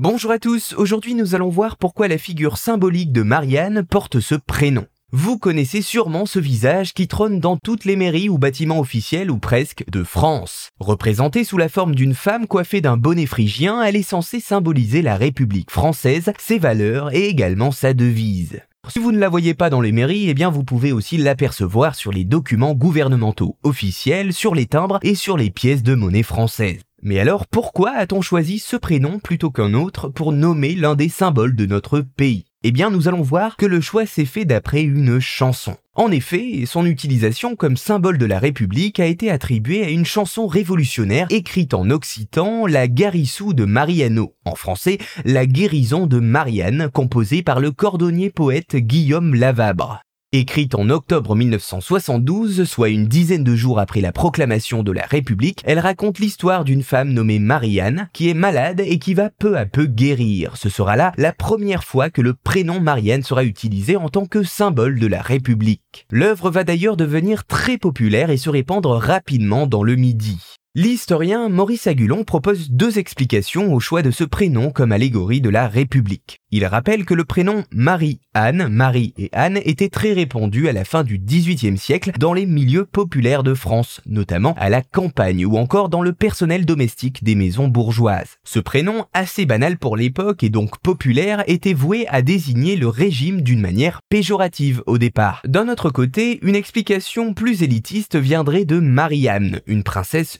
Bonjour à tous, aujourd'hui nous allons voir pourquoi la figure symbolique de Marianne porte ce prénom. Vous connaissez sûrement ce visage qui trône dans toutes les mairies ou bâtiments officiels ou presque de France. Représentée sous la forme d'une femme coiffée d'un bonnet phrygien, elle est censée symboliser la République française, ses valeurs et également sa devise. Si vous ne la voyez pas dans les mairies, eh bien vous pouvez aussi l'apercevoir sur les documents gouvernementaux officiels, sur les timbres et sur les pièces de monnaie française. Mais alors pourquoi a-t-on choisi ce prénom plutôt qu'un autre pour nommer l'un des symboles de notre pays? Eh bien, nous allons voir que le choix s'est fait d'après une chanson. En effet, son utilisation comme symbole de la République a été attribuée à une chanson révolutionnaire écrite en occitan, la Garissou de Mariano, en français, la guérison de Marianne, composée par le cordonnier poète Guillaume Lavabre. Écrite en octobre 1972, soit une dizaine de jours après la proclamation de la République, elle raconte l'histoire d'une femme nommée Marianne qui est malade et qui va peu à peu guérir. Ce sera là la première fois que le prénom Marianne sera utilisé en tant que symbole de la République. L'œuvre va d'ailleurs devenir très populaire et se répandre rapidement dans le Midi. L'historien Maurice Agulon propose deux explications au choix de ce prénom comme allégorie de la République. Il rappelle que le prénom Marie-Anne, Marie et Anne était très répandu à la fin du XVIIIe siècle dans les milieux populaires de France, notamment à la campagne ou encore dans le personnel domestique des maisons bourgeoises. Ce prénom, assez banal pour l'époque et donc populaire, était voué à désigner le régime d'une manière péjorative au départ. D'un autre côté, une explication plus élitiste viendrait de Marie-Anne, une princesse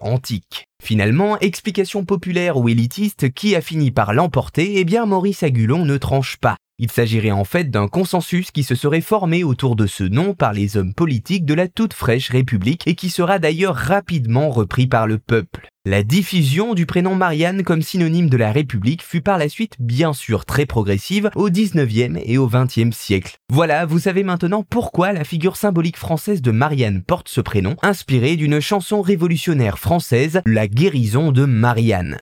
antique. Finalement, explication populaire ou élitiste qui a fini par l'emporter, eh bien Maurice Agulon ne tranche pas. Il s'agirait en fait d'un consensus qui se serait formé autour de ce nom par les hommes politiques de la toute fraîche République et qui sera d'ailleurs rapidement repris par le peuple. La diffusion du prénom Marianne comme synonyme de la République fut par la suite bien sûr très progressive au 19e et au 20e siècle. Voilà, vous savez maintenant pourquoi la figure symbolique française de Marianne porte ce prénom, inspiré d'une chanson révolutionnaire française, La guérison de Marianne.